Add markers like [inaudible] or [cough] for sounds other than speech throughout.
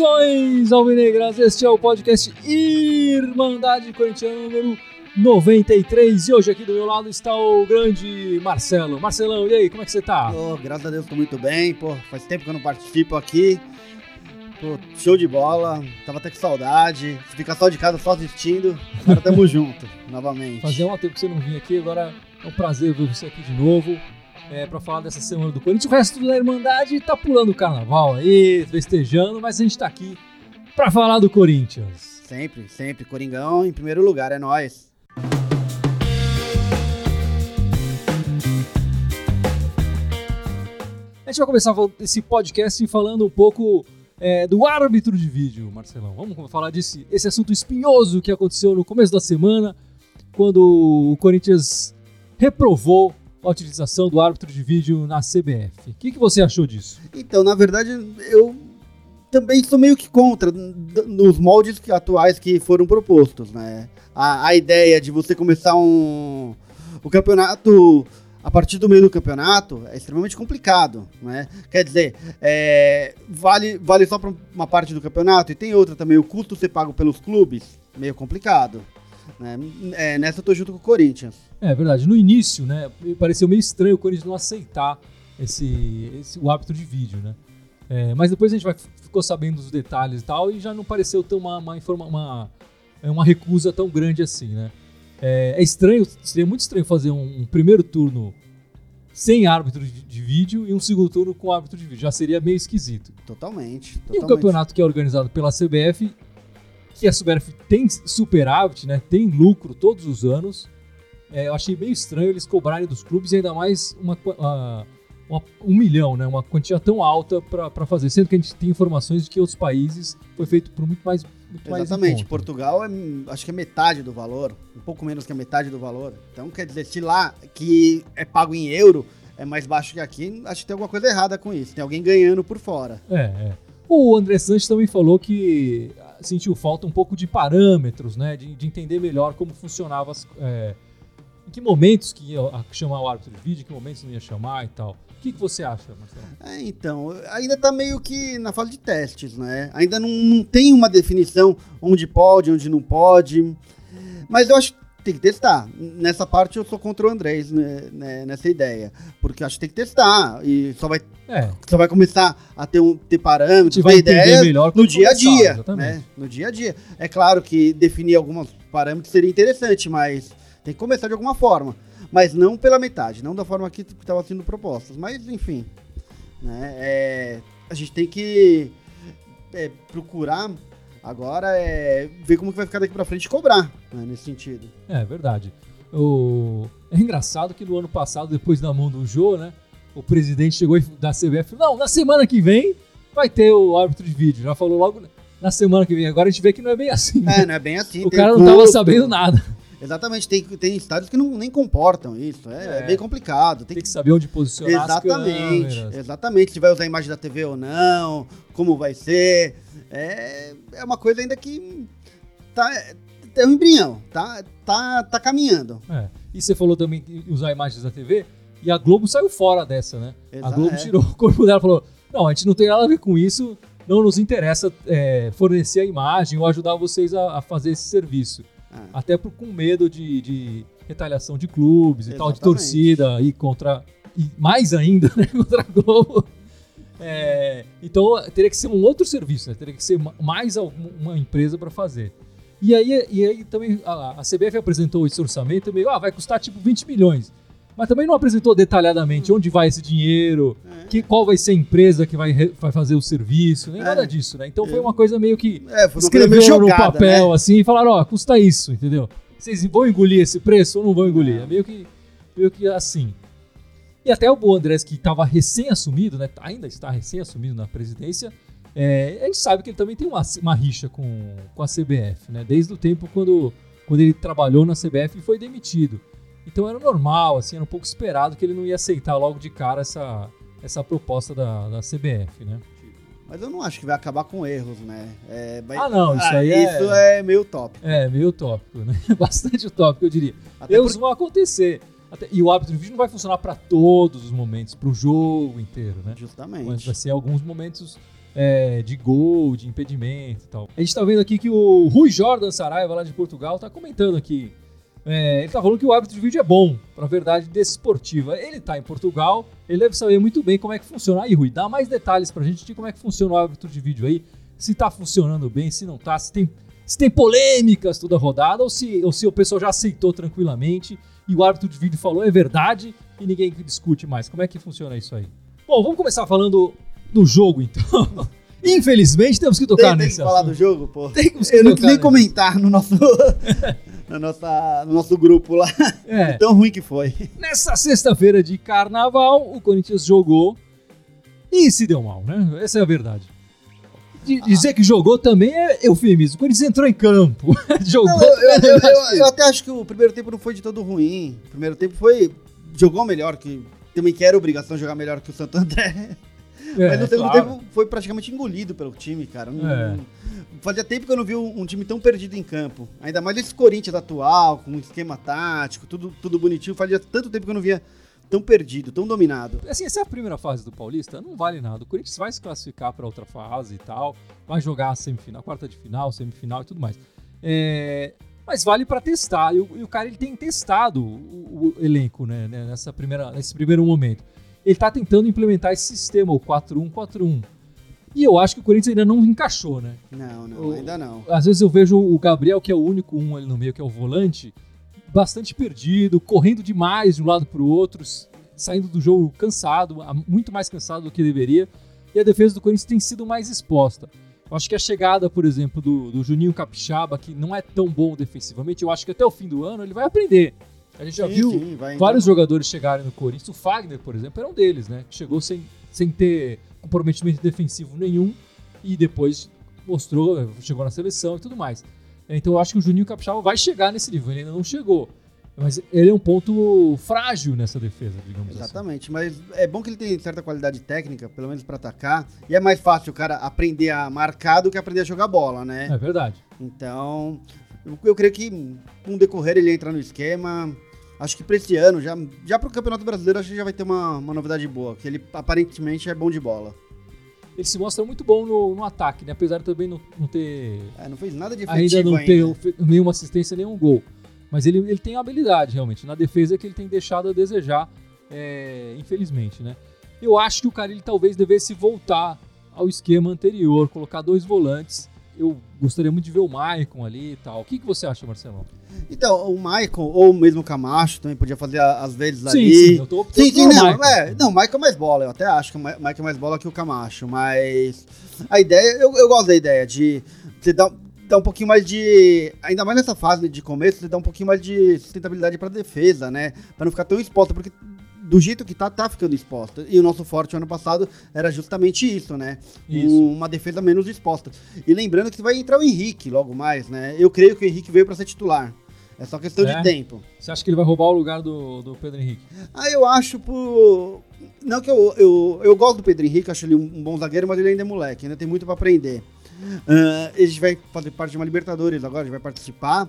Saudações alvinegras, este é o podcast Irmandade Corintiana número 93 e hoje aqui do meu lado está o grande Marcelo. Marcelão, e aí, como é que você tá? Oh, graças a Deus tô muito bem, pô, faz tempo que eu não participo aqui. Pô, show de bola, tava até com saudade, ficar só de casa só assistindo, agora tamo [laughs] junto, novamente. Fazia um tempo que você não vinha aqui, agora é um prazer ver você aqui de novo é, para falar dessa semana do Corinthians. O resto da Irmandade tá pulando o carnaval aí, festejando, mas a gente tá aqui para falar do Corinthians. Sempre, sempre. Coringão em primeiro lugar, é nós. A gente vai começar esse podcast falando um pouco é, do árbitro de vídeo, Marcelão. Vamos falar desse esse assunto espinhoso que aconteceu no começo da semana, quando o Corinthians reprovou a utilização do árbitro de vídeo na CBF. O que, que você achou disso? Então, na verdade, eu também sou meio que contra nos moldes atuais que foram propostos, né? A, a ideia de você começar um o campeonato a partir do meio do campeonato é extremamente complicado, né? Quer dizer, é, vale, vale só para uma parte do campeonato e tem outra também, o custo ser pago pelos clubes, meio complicado. Né? É, nessa eu tô junto com o Corinthians. É verdade. No início, né, pareceu meio estranho o Corinthians não aceitar esse, esse o árbitro de vídeo, né? É, mas depois a gente vai, ficou sabendo dos detalhes e tal, e já não pareceu ter uma, uma, uma, é, uma recusa tão grande assim, né? É, é, estranho, seria muito estranho fazer um, um primeiro turno sem árbitro de, de, vídeo e um segundo turno com árbitro de vídeo. Já seria meio esquisito. Totalmente. totalmente. E o campeonato que é organizado pela CBF, que a CBF tem superávit, né? Tem lucro todos os anos. É, eu achei meio estranho eles cobrarem dos clubes ainda mais uma, uma, um milhão, né? Uma quantia tão alta para fazer, sendo que a gente tem informações de que outros países foi feito por muito mais. Muito Exatamente. Mais Portugal é, acho que é metade do valor, um pouco menos que a metade do valor. Então, quer dizer, se lá que é pago em euro é mais baixo que aqui, acho que tem alguma coisa errada com isso. Tem alguém ganhando por fora. É, é. O André Santos também falou que sentiu falta um pouco de parâmetros, né? De, de entender melhor como funcionava as. É, em que momentos que ia chamar o árbitro de vídeo, em que momentos não ia chamar e tal. O que, que você acha, Marcelo? É, então, ainda está meio que na fase de testes, né? Ainda não, não tem uma definição onde pode, onde não pode. Mas eu acho tem que testar. Nessa parte eu sou contra o Andrés, né, né, nessa ideia. Porque acho que tem que testar. E só vai, é. só vai começar a ter, um, ter parâmetros, ter ideias no dia a dia. Né? No dia a dia. É claro que definir alguns parâmetros seria interessante, mas tem que começar de alguma forma. Mas não pela metade, não da forma que estava sendo propostas. Mas, enfim. Né? É, a gente tem que é, procurar agora é ver como que vai ficar daqui para frente e cobrar, né, nesse sentido. É verdade. O... É engraçado que no ano passado, depois da mão do Jô, né? O presidente chegou da CBF não, na semana que vem vai ter o árbitro de vídeo. Já falou logo na semana que vem. Agora a gente vê que não é bem assim. É, né? não é bem assim. O cara não estava sabendo nada. Exatamente, tem, tem estádios que não, nem comportam isso. É, é. é bem complicado. Tem, tem que, que, saber onde posicionar Exatamente, exatamente. Se vai usar a imagem da TV ou não, como vai ser. É, é uma coisa ainda que tá, é um embrião, tá, tá, tá caminhando. É. E você falou também usar imagens da TV, e a Globo saiu fora dessa, né? a Globo é. tirou [laughs] o corpo dela e falou: não, a gente não tem nada a ver com isso, não nos interessa é, fornecer a imagem ou ajudar vocês a, a fazer esse serviço. Ah. Até por, com medo de, de, retaliação de clubes e tal, de torcida e contra. E mais ainda, [laughs] né, contra a Globo. É, então teria que ser um outro serviço, né? teria que ser mais uma empresa para fazer. E aí, e aí também a, a, CBF apresentou esse orçamento meio, ah, vai custar tipo 20 milhões. Mas também não apresentou detalhadamente hum. onde vai esse dinheiro, é. que, qual vai ser a empresa que vai, vai fazer o serviço, nem é. nada disso, né? Então foi uma coisa meio que é, escreveram no papel né? assim e falaram, ó, oh, custa isso, entendeu? Vocês vão engolir esse preço ou não vão engolir? É, é meio que, meio que assim. E até o Andrés, que estava recém-assumido, né, ainda está recém-assumido na presidência, é, a gente sabe que ele também tem uma, uma rixa com, com a CBF, né? Desde o tempo quando, quando ele trabalhou na CBF e foi demitido. Então era normal, assim, era um pouco esperado que ele não ia aceitar logo de cara essa, essa proposta da, da CBF, né? Mas eu não acho que vai acabar com erros, né? É, ah, não, isso ah, aí é... Isso é meio tópico. É, meio tópico, né? [laughs] Bastante utópico, eu diria. Até Erros por... vão acontecer. Até, e o árbitro de vídeo não vai funcionar para todos os momentos, para o jogo inteiro, né? Justamente. Mas vai ser alguns momentos é, de gol, de impedimento e tal. A gente tá vendo aqui que o Rui Jordan Saraiva, lá de Portugal, tá comentando aqui. É, ele tá falando que o árbitro de vídeo é bom, pra verdade desportiva. Ele tá em Portugal, ele deve saber muito bem como é que funciona. Aí, Rui, dá mais detalhes pra gente de como é que funciona o árbitro de vídeo aí. Se tá funcionando bem, se não tá, se tem, se tem polêmicas toda rodada, ou se, ou se o pessoal já aceitou tranquilamente e o árbitro de vídeo falou é verdade e ninguém discute mais. Como é que funciona isso aí? Bom, vamos começar falando do jogo, então. [laughs] Infelizmente, temos que tocar tem, tem nesse que falar assunto. do jogo, pô. Temos que Eu não nem nesse. comentar no nosso, [laughs] na nossa, no nosso grupo lá. É. Tão ruim que foi. Nessa sexta-feira de carnaval, o Corinthians jogou e se deu mal, né? Essa é a verdade. De- dizer que jogou também é eufemismo. O Corinthians entrou em campo. [laughs] jogou. Não, eu, eu- eu- eu- eu até acho que o primeiro tempo não foi de todo ruim. O primeiro tempo foi. Jogou melhor que. Também que era obrigação de jogar melhor que o Santo André. é, Mas no segundo claro. tempo foi praticamente engolido pelo time, cara. Não- É. Fazia tempo que eu não vi um, um time tão perdido em campo. Ainda mais esse Corinthians atual, com um esquema tático, tudo, tudo bonitinho. Fazia tanto tempo que eu não via tão perdido, tão dominado. Assim, essa é a primeira fase do Paulista, não vale nada. O Corinthians vai se classificar para outra fase e tal, vai jogar a semifinal, quarta de final, semifinal e tudo mais. É, mas vale para testar. E o, e o cara ele tem testado o, o elenco, né, né, nessa primeira, nesse primeiro momento. Ele tá tentando implementar esse sistema, o 4-1-4-1. E eu acho que o Corinthians ainda não encaixou, né? Não, não, O- ainda não. Às vezes eu vejo o Gabriel, que é o único um ali no meio, que é o volante, bastante perdido, correndo demais de um lado para o outro, saindo do jogo cansado, muito mais cansado do que deveria. E a defesa do Corinthians tem sido mais exposta. Eu acho que a chegada, por exemplo, do, do Juninho Capixaba, que não é tão bom defensivamente, eu acho que até o fim do ano ele vai aprender. A gente já Sim, viu sim, vários jogadores chegarem no Corinthians. O Fagner, por exemplo, era um deles, né? Que chegou sem, sem ter comprometimento defensivo nenhum e depois mostrou, chegou na seleção e tudo mais. Então eu acho que o Juninho Capixaba vai chegar nesse nível, ele ainda não chegou. Mas ele é um ponto frágil nessa defesa, digamos assim. Exatamente, mas é bom que ele tem certa qualidade técnica, pelo menos pra atacar, e é mais fácil o cara aprender a marcar do que aprender a jogar bola, né? É verdade. Então, eu, eu creio que com o decorrer ele entra no esquema. Acho que pra esse ano, já, já pro Campeonato Brasileiro, acho que já vai ter uma, uma novidade boa, que ele aparentemente é bom de bola. Ele se mostra muito bom no, no ataque, né? Apesar de também não, não ter. É, não fez nada de Ainda não ter nenhuma assistência, nenhum gol. Mas ele, ele tem habilidade, realmente. Na defesa é que ele tem deixado a desejar, é, infelizmente, né? Eu acho que o Carilli talvez devesse voltar ao esquema anterior, colocar dois volantes. Eu gostaria muito de ver o Maicon ali e tal. O que, que você acha, Marcelão? Então, o Maicon, ou mesmo o Camacho, também podia fazer às vezes Sim, ali. sim, eu tô Sim, sim, não, Maicon. é, não, o Maicon é mais bola, eu até acho que o Ma- Maicon é mais bola que o Camacho, mas a ideia, eu, eu gosto da ideia de você dar, dar um pouquinho mais de, ainda mais nessa fase de começo, você dá um pouquinho mais de sustentabilidade pra defesa, né, Pra não ficar tão exposta, porque do jeito que tá, tá ficando exposta, e o nosso forte ano passado era justamente isso, né, Isso. uma defesa menos exposta, e lembrando que vai entrar o Henrique logo mais, né, eu creio que o Henrique veio pra ser titular, é só questão É? de tempo. Você acha que ele vai roubar o lugar do, do Pedro Henrique? Ah, eu acho por. Não que eu, eu, eu gosto do Pedro Henrique, acho ele um, bom zagueiro, mas ele ainda é moleque, ainda tem muito pra aprender. Ah, ele vai fazer parte de uma Libertadores agora, ele vai participar.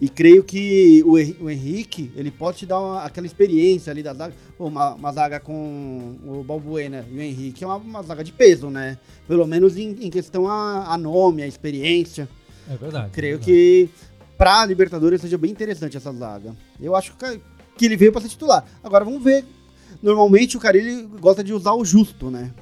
E creio que o, Hen- o Henrique, ele pode te dar uma- aquela experiência ali da zaga. Uma, uma zaga com o Balbuena e o Henrique é uma, uma zaga de peso, né? Pelo menos em, em questão a, a nome, a experiência. É verdade. Creio é verdade. que pra Libertadores seja bem interessante essa zaga. Eu acho que, que ele veio pra ser titular. Agora vamos ver. Normalmente o Carilli gosta de usar o justo, né?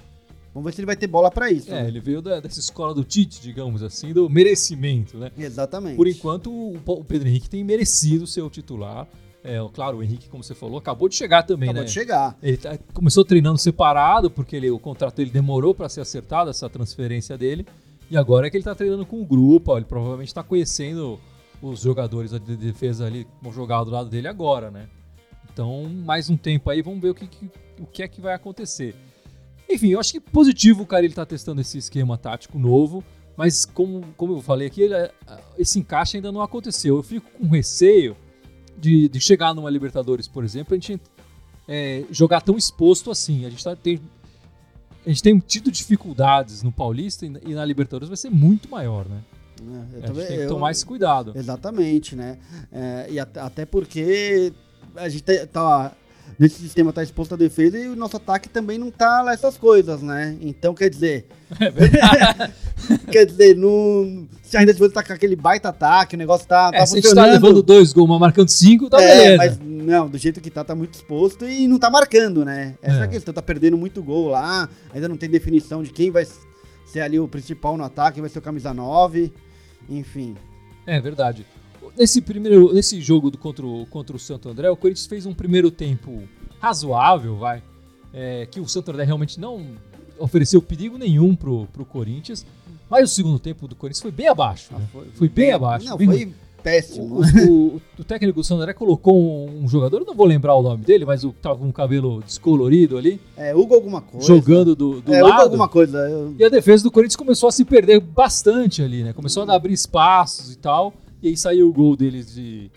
Vamos ver se ele vai ter bola pra isso. É, né? ele veio da- dessa escola do Tite, digamos assim, do merecimento, né? Exatamente. Por enquanto, o o Pedro Henrique tem merecido ser o titular. É, claro, o Henrique, como você falou, acabou de chegar também, Acabou né? de chegar. Ele tá- começou treinando separado, porque ele- o contrato dele demorou para ser acertado, essa transferência dele. E agora é que ele tá treinando com o grupo, ó, ele provavelmente tá conhecendo os jogadores de defesa ali que vão jogar do lado dele agora, né? Então, mais um tempo aí, vamos ver o que, que- o que é que vai acontecer. Enfim, eu acho que positivo o cara ele tá testando esse esquema tático novo, mas como, como eu falei aqui, ele- esse encaixe ainda não aconteceu. Eu fico com receio de, de chegar numa Libertadores, por exemplo, a gente é, jogar tão exposto assim. A gente, tá, tem, a gente tem tido dificuldades no Paulista e na, Libertadores vai ser muito maior, né? Eu A gente tem que eu- tomar esse cuidado. Exatamente, né? É, e at- até porque a gente te- tá. Nesse sistema tá exposto à defesa e o nosso ataque também não tá lá essas coisas, né? Então, quer dizer. [laughs] É [laughs] quer dizer, não, se ainda você tá com aquele baita ataque, o negócio tá, é, tá se funcionando. a gente tá levando dois gols, mas marcando cinco, tá é, beleza. Mas não, do jeito que tá, tá muito exposto e não tá marcando, né? Essa é. é a questão, tá perdendo muito gol lá, ainda não tem definição de quem vai ser ali o principal no ataque, vai ser o camisa 9, enfim. É verdade. Nesse primeiro, nesse jogo do, contra, o, contra o Santo André, o Corinthians fez um primeiro tempo razoável, vai. É, que o Santo André realmente não ofereceu perigo nenhum pro, pro Corinthians. Mas o segundo tempo do Corinthians foi bem abaixo. Ah, né? foi, foi, bem, bem abaixo. Não, foi péssimo. O, o, o, técnico do Santo André colocou um, jogador, não vou lembrar o nome dele, mas o que tava com o cabelo descolorido ali. É, Hugo alguma coisa. Jogando do, do é, lado. Hugo alguma coisa. Eu... E a defesa do Corinthians começou a se perder bastante ali, né? Começou a abrir espaços e tal. E aí saiu o gol deles de.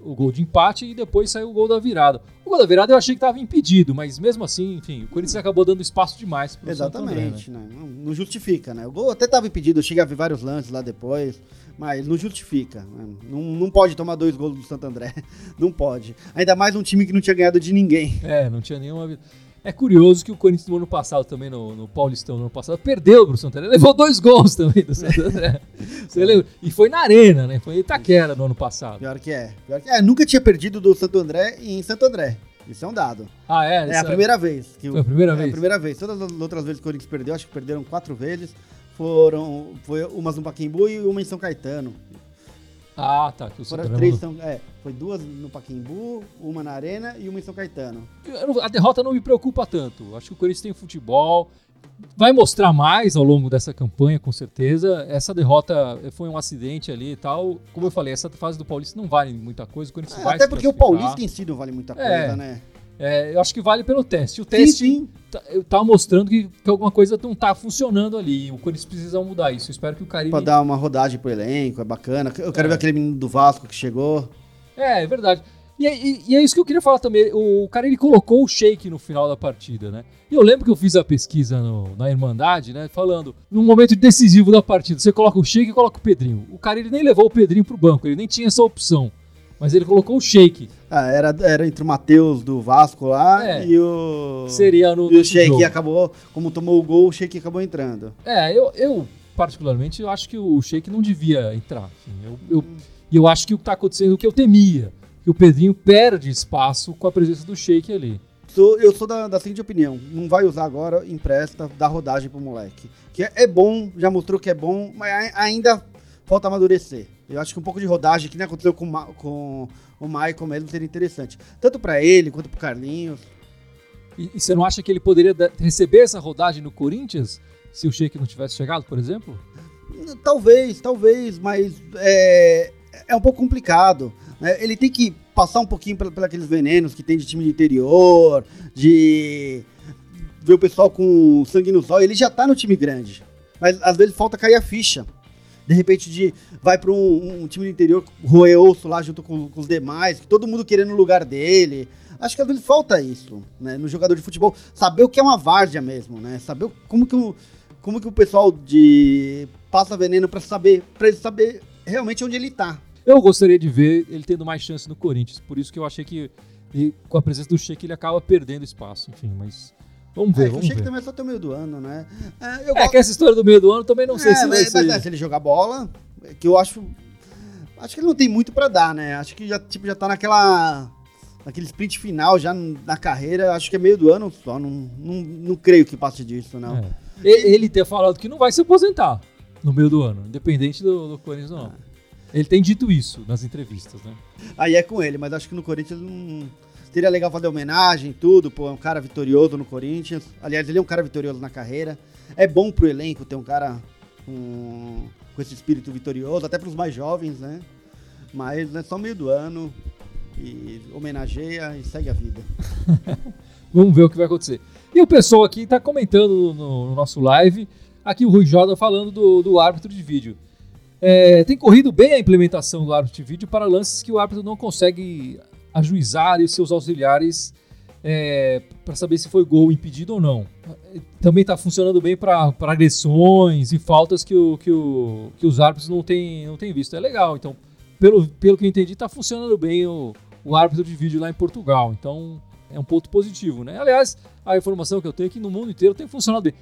O gol de empate e depois saiu o gol da virada. O gol da virada eu achei que estava impedido, mas mesmo assim, enfim, o Corinthians acabou dando espaço demais pro Exatamente, André, né? né? Não, não, justifica, né? O gol até estava impedido, eu cheguei a ver vários lances lá depois, mas não justifica. Né? Não, não pode tomar dois gols do Santo André. [laughs] Não pode. Ainda mais um time que não tinha ganhado de ninguém. É, não tinha nenhuma. É curioso que o Corinthians no ano passado, também no, no Paulistão, no ano passado, perdeu pro Santo André. Levou dois gols também do Santo André. [laughs] Você lembra? E foi na Arena, né? Foi em Itaquera no ano passado. Pior que é. Pior que é. Nunca tinha perdido do Santo André em Santo André. Isso é um dado. Ah, é? É a primeira vez. Que foi a primeira é vez? É a primeira vez. Todas as outras vezes que o Corinthians perdeu, acho que perderam quatro vezes. Foram. Foi umas no Paquimbu e uma em São Caetano. Ah, tá. Que o Foram três São, é, foi duas no Paquimbu, uma na Arena e uma em São Caetano. A derrota não me preocupa tanto. Acho que o Corinthians tem futebol, vai mostrar mais ao longo dessa campanha, com certeza. Essa derrota foi um acidente ali e tal. Como eu falei, essa fase do Paulista não vale muita coisa. O Corinthians é, vai até porque o Paulista em si não vale muita coisa, é, né? É, eu acho que vale pelo teste. O teste sim, sim. Tá, tá, mostrando que, que, alguma coisa não tá funcionando ali. O Corinthians precisa mudar isso. Eu espero que o Caribe. Pra dar uma rodagem pro elenco, é bacana. Eu quero é. ver aquele menino do Vasco que chegou. É, é verdade. E, e, e, é isso que eu queria falar também. O, o cara ele colocou o shake no final da partida, né? E eu lembro que eu fiz a pesquisa no, na Irmandade, né? Falando, num momento decisivo da partida, você coloca o shake e coloca o Pedrinho. O cara ele nem levou o Pedrinho pro banco, ele nem tinha essa opção. Mas ele colocou o shake. Ah, era, era entre o Matheus do Vasco lá é, e o. Seria no. E o Sheik acabou, como tomou o gol, o Sheik acabou entrando. É, eu, eu particularmente, eu acho que o Sheik não devia entrar. Assim, eu, eu, eu acho que o que está acontecendo, o que eu temia, que o Pedrinho perde espaço com a presença do Sheik ali. Sou, eu sou da, da seguinte opinião: não vai usar agora, empresta, dá rodagem pro moleque. Que é, é bom, já mostrou que é bom, mas ainda falta amadurecer. Eu acho que um pouco de rodagem, que nem aconteceu com, com o Michael mesmo, seria interessante. Tanto para ele quanto pro Carlinhos. E, e, você não acha que ele poderia receber essa rodagem no Corinthians se o Sheik não tivesse chegado, por exemplo? Talvez, talvez, mas é, é um pouco complicado. Né? Ele tem que passar um pouquinho por, aqueles venenos que tem de time de interior, de ver o pessoal com sangue nos olhos. Ele já tá no time grande, mas às vezes falta cair a ficha de repente de vai para um, um, time do interior roer osso lá junto com, com, os demais, todo mundo querendo o lugar dele. Acho que às vezes falta isso, né, no jogador de futebol, saber o que é uma várzea mesmo, né? Saber como que o, como que o pessoal de passa veneno para saber, para ele saber realmente onde ele tá. Eu gostaria de ver ele tendo mais chance no Corinthians, por isso que eu achei que com a presença do Sheik ele acaba perdendo espaço, enfim, mas Vamos ver, é, vamos achei ver. que também é só até o meio do ano, né? É, eu é que essa história do meio do ano também não sei é, se vai mas, ser. Mas é, se ele jogar bola, que eu acho... Acho que ele não tem muito pra dar, né? Acho que já, tipo, já tá naquela... Naquele sprint final, já na carreira, acho que é meio do ano só. Não, não, não creio que passe disso, não. É. Ele ter falado que não vai se aposentar no meio do ano, independente do, do Corinthians, não. Ah. Ele tem dito isso nas entrevistas, né? Aí é com ele, mas acho que no Corinthians não Seria legal fazer homenagem tudo, pô, é um cara vitorioso no Corinthians. Aliás, ele é um cara vitorioso na carreira. É bom pro elenco ter um cara com, com esse espírito vitorioso, até pros mais jovens, né? Mas é só meio do ano e homenageia e segue a vida. [laughs] Vamos ver o que vai acontecer. E o pessoal aqui tá comentando no, no nosso live, aqui o Rui Jordan falando do, do árbitro de vídeo. É, tem corrido bem a implementação do árbitro de vídeo para lances que o árbitro não consegue ajuizar e seus auxiliares é, para saber se foi gol impedido ou não. Também está funcionando bem para agressões e faltas que, o, que, o, que os árbitros não têm, não têm visto. É legal. Então, pelo, pelo que eu entendi, está funcionando bem o, o árbitro de vídeo lá em Portugal. Então, é um ponto positivo, né? Aliás, a informação que eu tenho é que no mundo inteiro tem funcionado bem.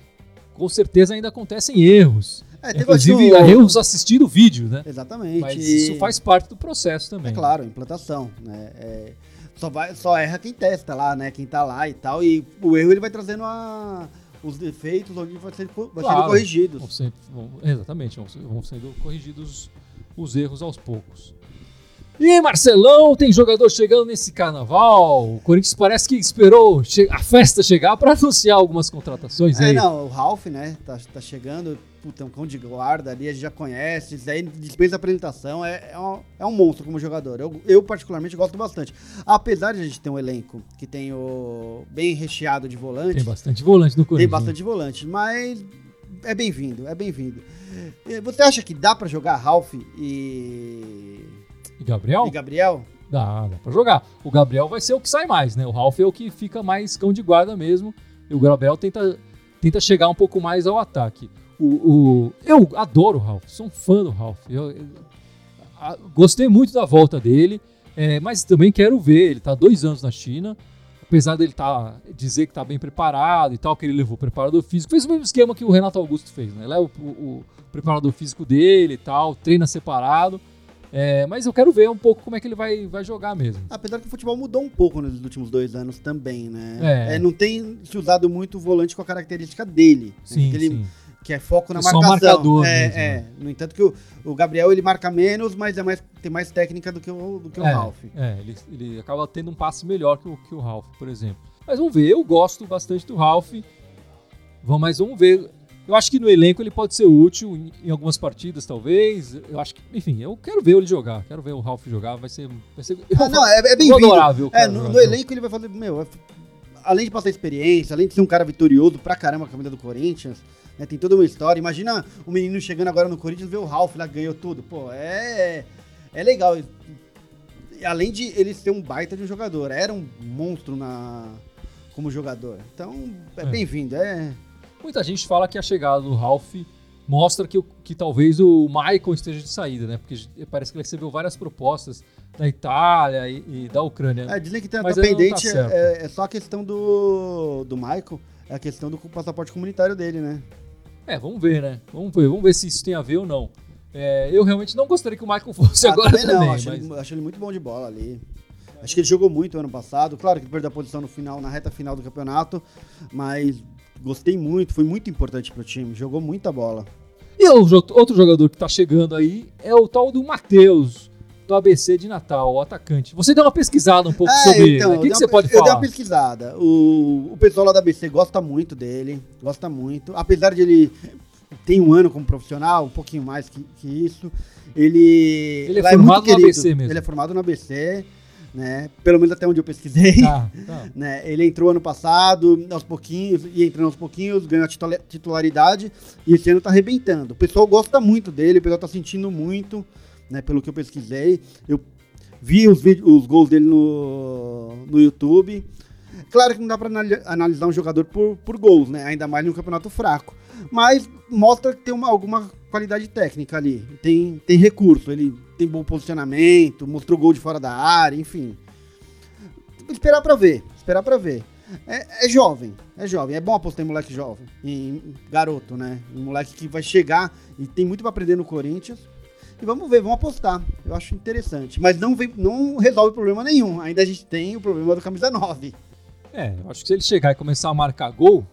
Com certeza ainda acontecem erros. É, Inclusive, o- erros assistindo o vídeo, né? Exatamente. Mas isso faz parte do processo também. É claro, implantação, né? É, só, vai, só erra quem testa lá, né? Quem tá lá e tal. E o erro ele vai trazendo a, os defeitos onde vai, ser, vai Claro. sendo corrigidos. Vão ser- vão- exatamente, vão sendo corrigidos os erros aos poucos. E aí, Marcelão, tem jogador chegando nesse carnaval. O Corinthians parece que esperou a festa chegar para anunciar algumas contratações É, aí. não, o Ralph, né? Tá, tá chegando, puta, é um cão de guarda ali, a gente já conhece. Isso aí dispensa apresentação, é, é, um, é um monstro como jogador. Eu, eu, particularmente, gosto bastante. Apesar de a gente ter um elenco que tem o bem recheado de volantes, Tem bastante volante no tem Corinthians. bastante volante, mas é bem-vindo, é bem-vindo. Você acha que dá pra jogar Ralph e, E Gabriel? e Gabriel? Dá, dá pra jogar. O Gabriel vai ser o que sai mais, né? O Ralf é o que fica mais cão de guarda mesmo. E o Gabriel tenta, tenta chegar um pouco mais ao ataque. O, o- eu adoro o Ralf, sou um fã do Ralf. Eu, eu- a- gostei muito da volta dele, é, mas também quero ver. Ele tá dois anos na China. Apesar dele tá, dizer que tá bem preparado e tal, que ele levou o preparador físico, fez o mesmo esquema que o Renato Augusto fez, né? Leva o, o- o preparador físico dele e tal, treina separado. É, mas eu quero ver um pouco como é que ele vai, vai jogar mesmo. Apesar que o futebol mudou um pouco nos últimos dois anos também, né? É. É, não tem se usado muito o volante com a característica dele. né? Sim, Aquele- sim. Que é foco na É só marcação. marcador é, mesmo, é. né? No entanto que o, o Gabriel ele marca menos, mas é mais, tem mais técnica do que o, do que o é, Ralph. É, ele, ele acaba tendo um passe melhor que o, que o Ralph, por exemplo. Mas vamos ver, eu gosto bastante do Ralph. Vamos, mas vamos ver. Eu acho que no elenco ele pode ser útil em, em algumas partidas, talvez. Eu acho que, enfim, eu quero ver ele jogar. Quero ver o Ralph jogar. Vai ser. Vai ser Ah, não, é, é bem-vindo. o É, no, no elenco ele vai fazer, meu, é- além de passar experiência, além de ser um cara vitorioso pra caramba com a camisa do Corinthians, né, tem toda uma história. Imagina o menino chegando agora no Corinthians e ver o Ralph lá ganhou tudo. Pô, é, é legal. Além de ele ser um baita de um jogador, era um monstro na, como jogador. Então, é, É. bem-vindo. É, Muita gente fala que a chegada do Ralph mostra que, que talvez o Michael esteja de saída, né? Porque parece que ele recebeu várias propostas da Itália e, e da Ucrânia. é, dizem que tem Mas pendente, tá é, é só a questão do, do Michael, é a questão do passaporte comunitário dele, né? É, vamos ver, né? Vamos ver, vamos ver se isso tem a ver ou não. É, eu realmente não gostaria que o Michael fosse Ah, agora também também, não, acho, mas ele, acho ele muito bom de bola ali. Acho que ele jogou muito ano passado. Claro que perdeu a posição no final, na reta final do campeonato, mas gostei muito, foi muito importante pro time, jogou muita bola. E outro jogador que tá chegando aí é o tal do Matheus, do ABC de Natal, o atacante. Você deu uma pesquisada um pouco É, sobre ele. né? então, O que, que você pode Eu dei falar? uma pesquisada. O, o pessoal lá da ABC gosta muito dele, gosta muito. Apesar de ele ter um ano como profissional, um pouquinho mais que, que isso, ele... Ele é lá formado muito no. ABC mesmo. Ele é formado no ABC, né? Pelo menos até onde eu pesquisei. Tá, tá. [laughs] né? Ele entrou ano passado, aos pouquinhos, ia entrando aos pouquinhos, ganhou a titula- titularidade e esse ano tá arrebentando. O pessoal gosta muito dele, o pessoal tá sentindo muito, né? Pelo que eu pesquisei. Eu vi os, vídeos, os gols dele no, no YouTube. Claro que não dá anali- analisar um jogador por, por gols, né? Ainda mais num campeonato fraco. Mas mostra que tem uma, alguma qualidade técnica ali. Tem, tem recurso, ele tem bom posicionamento, mostrou gol de fora da área, enfim esperar pra ver, esperar pra ver. É, é jovem, é jovem. É bom apostar em moleque jovem, em garoto, né? Um moleque que vai chegar e tem muito pra aprender no Corinthians. E vamos ver, vamos apostar. Eu acho interessante. Mas não, vem, não resolve problema nenhum. Ainda a gente tem o problema do camisa 9. É, eu acho que se ele chegar e começar a marcar gol,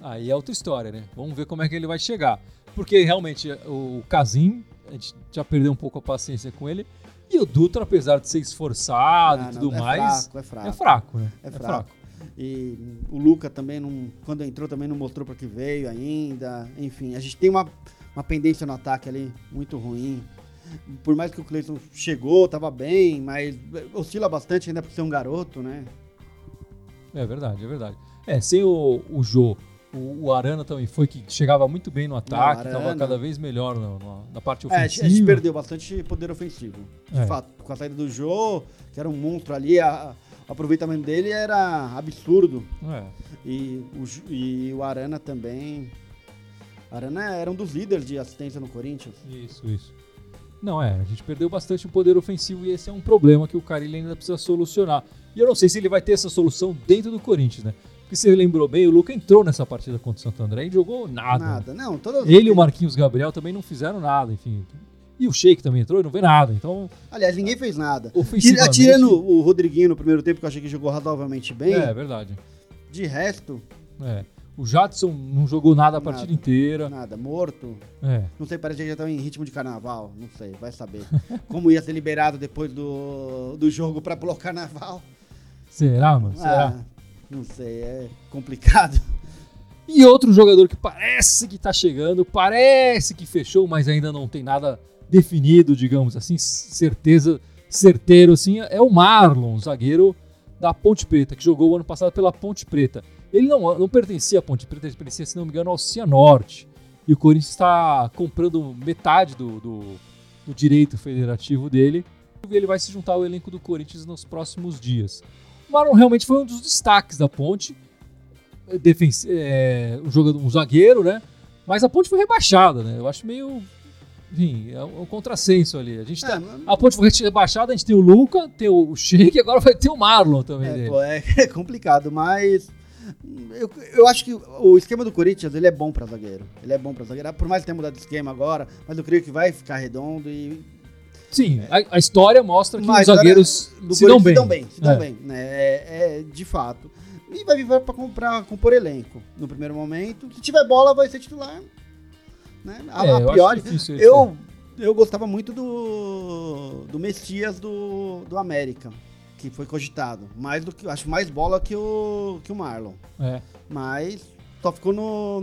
aí é outra história, né? Vamos ver como é que ele vai chegar. Porque realmente o Casim, a gente já perdeu um pouco a paciência com ele. E o Dutra, apesar de ser esforçado Ah, e não, tudo é mais, fraco, é fraco. é fraco, né? É fraco. E o Luca também, não, quando entrou, também não mostrou para que veio ainda. Enfim, a gente tem uma, uma pendência no ataque ali muito ruim. Por mais que o Cleiton chegou, tava bem, mas oscila bastante ainda por ser um garoto, né? É verdade, é verdade. É, sem o, o Jô, o, o Arana também foi que chegava muito bem no ataque, estava cada vez melhor na, na- na parte É, a gente- ofensiva. a gente perdeu bastante poder ofensivo. De É. fato, com a saída do Jô, que era um monstro ali, a- o aproveitamento dele era absurdo. É. E o, e o Arana também. Arana era um dos líderes de assistência no Corinthians. Isso, isso. Não, é, a gente perdeu bastante o poder ofensivo e esse é um problema que o Carilli ainda precisa solucionar. E eu não sei se ele vai ter essa solução dentro do Corinthians, né? Porque você lembrou bem, o Luca entrou nessa partida contra o Santo André e jogou nada. Nada, não. Ele e o Marquinhos Gabriel também não fizeram nada, enfim. E o Sheik também entrou e não vê nada, então... Aliás, ninguém fez nada. Ofensivamente... Tirando o Rodriguinho no primeiro tempo, que eu achei que jogou razoavelmente bem. É, verdade. De resto... É. O Jadson não jogou nada a partida Nada. inteira. Nada, morto. É. Não sei, parece que já estava em ritmo de carnaval. Não sei, vai saber. [laughs] Como ia ser liberado depois do, do jogo pra pular o [laughs] carnaval. Será, mano? Será? Não sei, é complicado. E outro jogador que parece que tá chegando, parece que fechou, mas ainda não tem nada definido, digamos assim, certeza, certeiro assim, é o Marlon, zagueiro da Ponte Preta, que jogou o ano passado pela Ponte Preta. Ele não, não pertencia à Ponte Preta, ele pertencia, se não me engano, ao Cianorte. E o Corinthians está comprando metade do, do, do direito federativo dele. E ele vai se juntar ao elenco do Corinthians nos próximos dias. O Marlon realmente foi um dos destaques da Ponte. Defens é, um, jogador, um zagueiro, né? Mas a Ponte foi rebaixada, né? Eu acho meio. Enfim, é um, um contrassenso ali. A, gente É, tá, mas- a Ponte foi rebaixada, a gente tem o Luca, tem o Sheik e [laughs] agora vai ter o Marlon também. É, pô, é, [laughs] é complicado, mas eu, eu acho que o esquema do Corinthians ele é bom pra zagueiro. Ele é bom pra zagueiro. Por mais que tenha mudado de esquema agora, mas eu creio que vai ficar redondo e Sim, a, a história mostra que Mas os zagueiros se dão bem. Se dão bem, se dão É. bem, né? É, é, de fato. E vai vir para comprar, compor elenco no primeiro momento. Se tiver bola, vai ser titular. Né? A, É, a eu esse- eu, eu gostava muito do, do Messias do, do América, que foi cogitado. Mais do que, acho mais bola que o, que o Marlon. É, Mas só ficou no,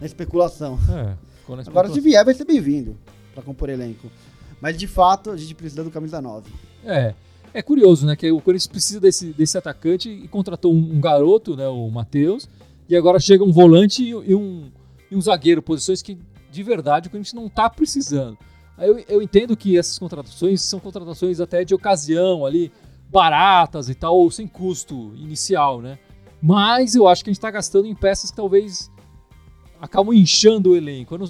na especulação. é. Ficou na Agora, se especulação. vier, vai ser bem-vindo para compor elenco. Mas de fato, a gente precisa do camisa 9. É. É curioso, né? Que o Corinthians precisa desse, desse atacante e contratou um, um garoto, né? O Matheus. E agora chega um volante e, e um, e um zagueiro, posições que de verdade o Corinthians não tá precisando. Aí eu, eu entendo que essas contratações são contratações até de ocasião ali, baratas e tal, ou sem custo inicial, né? Mas eu acho que a gente tá gastando em peças que talvez acabam inchando o elenco. Não-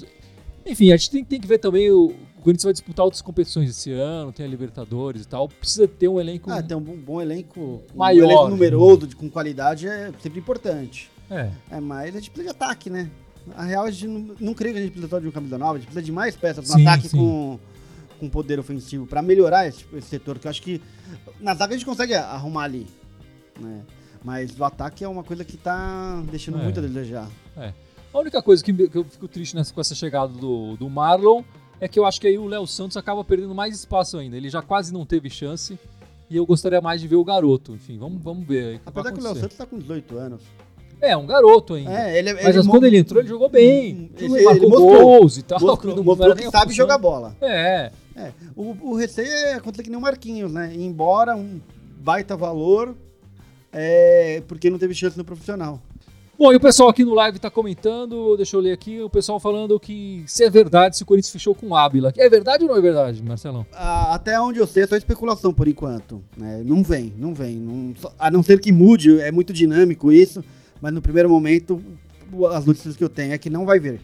Enfim, a gente tem, tem que ver também o, o Corinthians vai disputar outras competições esse ano, tem a Libertadores e tal. Precisa ter um elenco. Ah, ter um bom, bom elenco, Maior, um elenco numeroso, de, com qualidade, é sempre importante. É, É, mas a gente precisa de ataque, né? A real, a gente não, não creio que a gente precisa só de um camisa nova, a gente precisa de mais peças no Sim, ataque sim. com, com poder ofensivo pra melhorar esse, esse setor, que eu acho que na zaga a gente consegue arrumar ali, né? Mas o ataque é uma coisa que tá deixando É. muito a desejar. A única coisa que, que eu fico triste nessa, com essa chegada do, do Marlon é que eu acho que aí o Léo Santos acaba perdendo mais espaço ainda. Ele já quase não teve chance e eu gostaria mais de ver o garoto. Enfim, vamos, vamos ver aí. que Apesar que o Léo. Santos tá com 18 anos. É, um garoto ainda. É, ele, Mas ele quando ele entrou, ele jogou bem. Ele- Ele, ele marcou mostrou- gols e tal. mostrou, não mostrou que sabe jogar bola. É, É, o, o receio é acontecer que nem o Marquinhos, né? Embora um baita valor, é porque não teve chance no profissional. Bom, e o pessoal aqui no live tá comentando, deixa eu ler aqui, o pessoal falando que se é verdade se o Corinthians fechou com o Ábila. É verdade ou não é verdade, Marcelão? Ah, até onde eu sei, é só especulação por enquanto. né? Não vem, não vem. não- a não ser que mude, é muito dinâmico isso, mas no primeiro momento, as notícias que eu tenho é que não vai vir.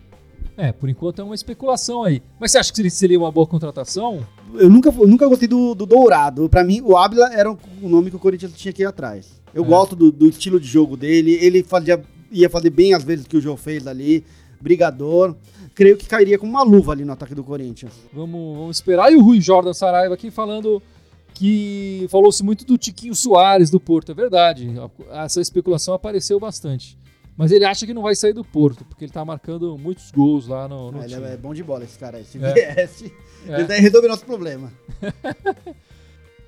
É, por enquanto é uma especulação aí. Mas você acha que seria uma boa contratação? Eu nunca, eu nunca gostei do, do Dourado. Pra mim, o Ábila era o o nome que o Corinthians tinha que ir atrás. Eu É. gosto do, do estilo de jogo dele. Ele fazia, ia fazer bem as vezes que o João fez ali. Brigador. Creio que cairia com uma luva ali no ataque do Corinthians. Vamos, vamos esperar. E o Rui Jordan Saraiva aqui falando que falou-se muito do Tiquinho Soares do Porto. É verdade. Essa especulação apareceu bastante. Mas ele acha que não vai sair do Porto, porque ele tá marcando muitos gols lá no, no Ah, ele time. é bom de bola, esse cara. Se É. viesse, É. ele daí resolver nosso problema. [laughs]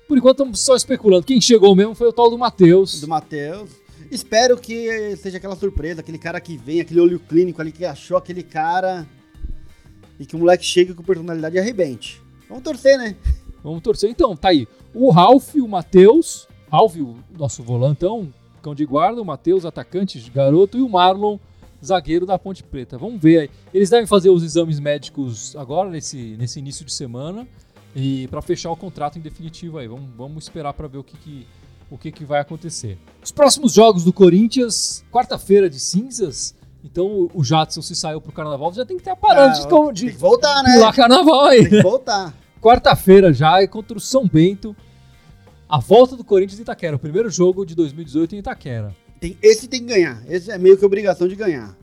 Por enquanto estamos só especulando. Quem chegou mesmo foi o tal do Matheus. Do Matheus. Espero que seja aquela surpresa, aquele cara que vem, aquele olho clínico ali que achou aquele cara e que o moleque chegue com personalidade e arrebente. Vamos torcer, né? Vamos torcer. Então, tá aí. O Ralf, o Matheus. Ralf, o nosso volantão, cão de guarda. O Matheus, atacante, garoto. E o Marlon, zagueiro da Ponte Preta. Vamos ver aí. Eles devem fazer os exames médicos agora, nesse, nesse início de semana. E para fechar o contrato em definitivo aí. Vamos, vamos esperar para ver o que, que, o que, que vai acontecer. Os próximos jogos do Corinthians, quarta-feira de cinzas. Então o- Jadson se saiu pro carnaval, já tem que ter a parada de, Ah, de, tem que voltar, né? pular carnaval aí. Tem que voltar. [laughs] Quarta-feira já é contra o São Bento. a volta do Corinthians em Itaquera, o primeiro jogo de 2018 em Itaquera. Tem, esse tem que ganhar. Esse é meio que obrigação de ganhar.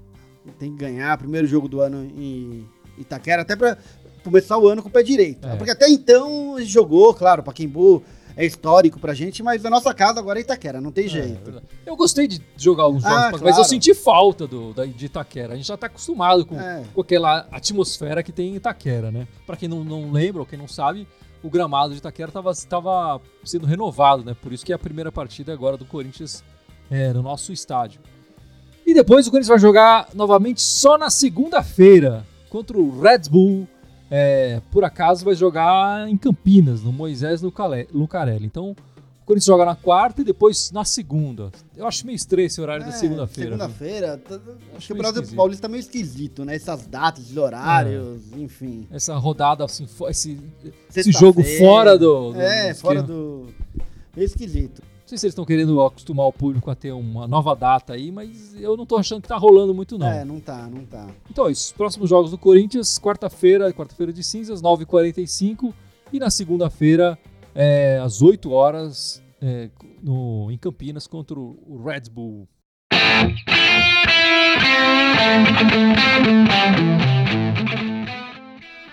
Tem que ganhar, primeiro jogo do ano em Itaquera, até pra começar o ano com o pé direito. É. Porque até então ele jogou, claro, Paquembu é histórico pra gente, mas a nossa casa agora é Itaquera, não tem jeito. Eu gostei de jogar alguns jogos, Ah, mas claro. eu senti falta do, da, de Itaquera. A gente já tá acostumado com, É. com aquela atmosfera que tem em Itaquera, né? Pra quem não, não lembra ou quem não sabe, o gramado de Itaquera tava, tava sendo renovado, né? Por isso que é a primeira partida agora do Corinthians é, no nosso estádio. E depois o Corinthians vai jogar novamente só na segunda-feira contra o Red Bull. É, por acaso vai jogar em Campinas, no Moisés Lucarelli. Então o Corinthians joga na quarta e depois na segunda. Eu acho meio estranho esse horário da É, segunda-feira. viu? Segunda-feira. tá- Acho que o Brasil esquisito. Paulista tá meio esquisito, né? Essas datas, esses horários, enfim. Essa rodada, assim, esse, esse jogo fora do. do É, fora do. Meio esquisito. Não sei se eles estão querendo acostumar o público a ter uma nova data aí, mas eu não tô achando que tá rolando muito, não. É, não tá, não tá. Então é isso. Próximos jogos do Corinthians, quarta-feira, quarta-feira de cinzas, 9h45. E na segunda-feira, é, às 8 horas, é, no, em Campinas, contra o o Red Bull.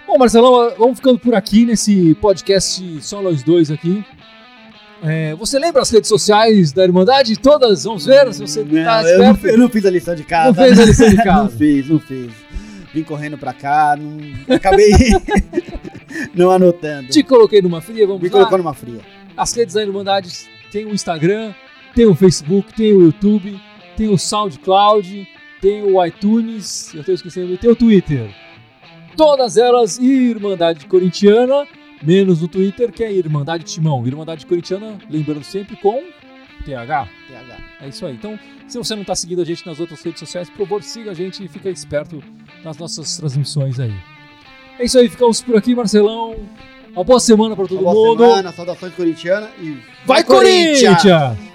Bom, Marcelão, vamos ficando por aqui nesse podcast só nós dois aqui. É, você lembra as redes sociais da Irmandade? Todas? Vamos ver se você não, tá eu, não, esperto. eu não fiz a lição de casa. Não fez a lição de [laughs] não casa. fiz, não fiz. Vim correndo pra cá, não... acabei [laughs] não anotando. Te coloquei numa fria, vamos Me lá. colocou numa fria. As redes da Irmandade tem o Instagram, tem o Facebook, tem o YouTube, tem o SoundCloud, tem o iTunes, eu tô esquecendo, tem o Twitter. Todas elas Irmandade Corintiana, menos o Twitter, que é Irmandade Timão. Irmandade Corintiana, lembrando sempre com TH. TH. É isso aí. Então, se você não está seguindo a gente nas outras redes sociais, por favor, siga a gente e fica esperto nas nossas transmissões aí. É isso aí, ficamos por aqui, Marcelão. Uma boa semana para todo Uma boa mundo. semana, saudações corintianas e Vai, Corinthians!